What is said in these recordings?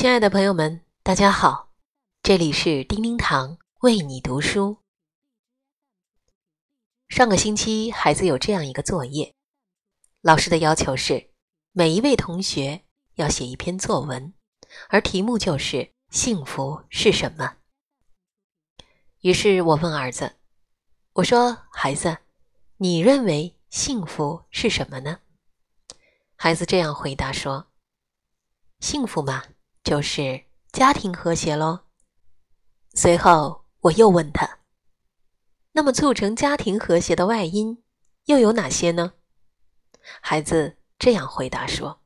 亲爱的朋友们，大家好，这里是叮叮堂为你读书。上个星期，孩子有这样一个作业，老师的要求是每一位同学要写一篇作文，而题目就是“幸福是什么”。于是我问儿子：“我说，孩子，你认为幸福是什么呢？”孩子这样回答说：“幸福嘛。”就是家庭和谐喽。随后我又问他：“那么促成家庭和谐的外因又有哪些呢？”孩子这样回答说：“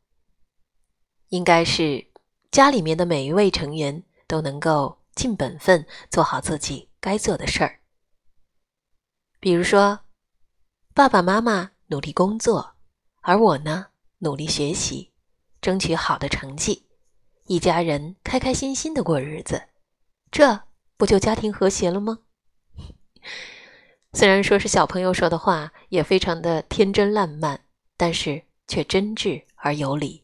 应该是家里面的每一位成员都能够尽本分做好自己该做的事儿。比如说，爸爸妈妈努力工作，而我呢努力学习，争取好的成绩。”一家人开开心心的过日子，这不就家庭和谐了吗？虽然说是小朋友说的话，也非常的天真烂漫，但是却真挚而有理。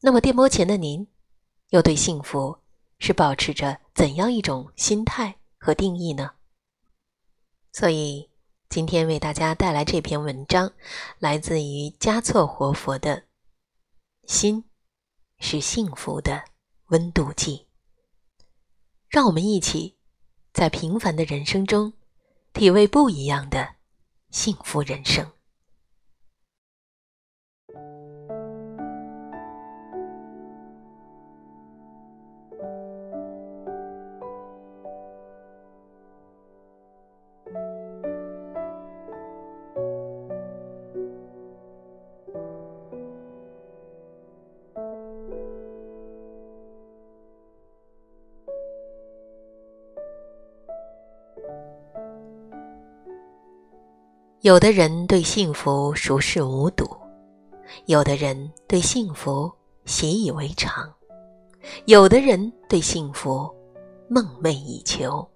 那么电波前的您，又对幸福是保持着怎样一种心态和定义呢？所以今天为大家带来这篇文章，来自于嘉措活佛的《心》。是幸福的温度计。让我们一起在平凡的人生中，体味不一样的幸福人生。有的人对幸福熟视无睹，有的人对幸福习以为常，有的人对幸福梦寐以求，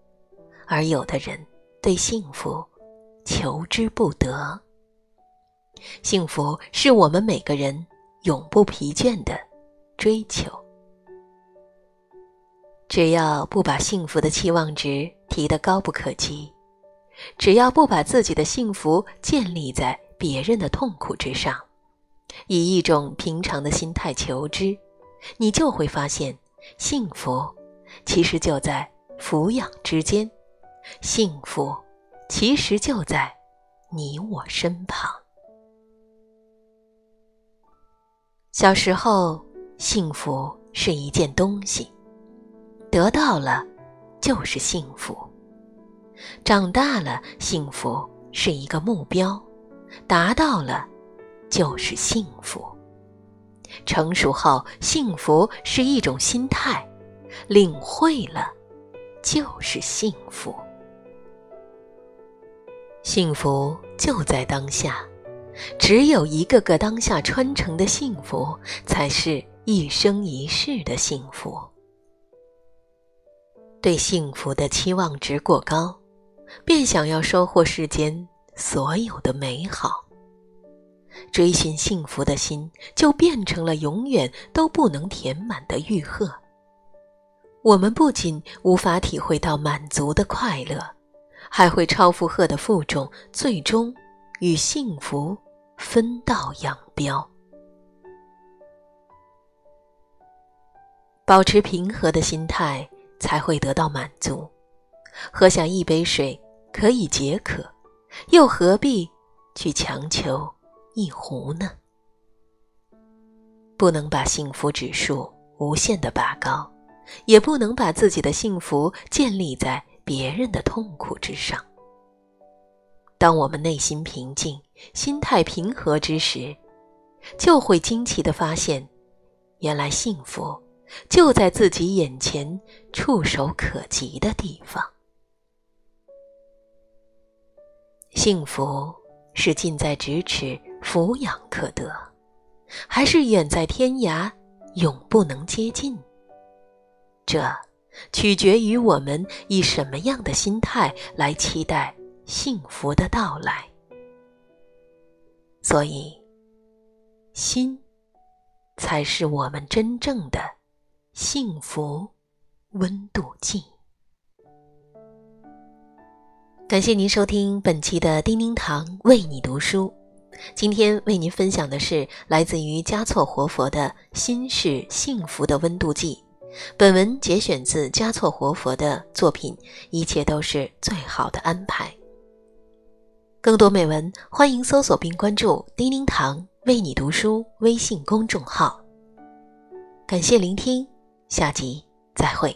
而有的人对幸福求之不得。幸福是我们每个人永不疲倦的追求，只要不把幸福的期望值提得高不可及。只要不把自己的幸福建立在别人的痛苦之上，以一种平常的心态求之，你就会发现，幸福其实就在抚养之间，幸福其实就在你我身旁。小时候，幸福是一件东西，得到了就是幸福。长大了，幸福是一个目标，达到了就是幸福。成熟后，幸福是一种心态，领会了就是幸福。幸福就在当下，只有一个个当下穿成的幸福，才是一生一世的幸福。对幸福的期望值过高。便想要收获世间所有的美好，追寻幸福的心就变成了永远都不能填满的玉鹤。我们不仅无法体会到满足的快乐，还会超负荷的负重，最终与幸福分道扬镳。保持平和的心态，才会得到满足。喝下一杯水可以解渴，又何必去强求一壶呢？不能把幸福指数无限的拔高，也不能把自己的幸福建立在别人的痛苦之上。当我们内心平静、心态平和之时，就会惊奇的发现，原来幸福就在自己眼前、触手可及的地方。幸福是近在咫尺、俯仰可得，还是远在天涯、永不能接近？这取决于我们以什么样的心态来期待幸福的到来。所以，心才是我们真正的幸福温度计。感谢您收听本期的叮叮堂为你读书。今天为您分享的是来自于嘉措活佛的心是幸福的温度计。本文节选自嘉措活佛的作品《一切都是最好的安排》。更多美文，欢迎搜索并关注“叮叮堂为你读书”微信公众号。感谢聆听，下集再会。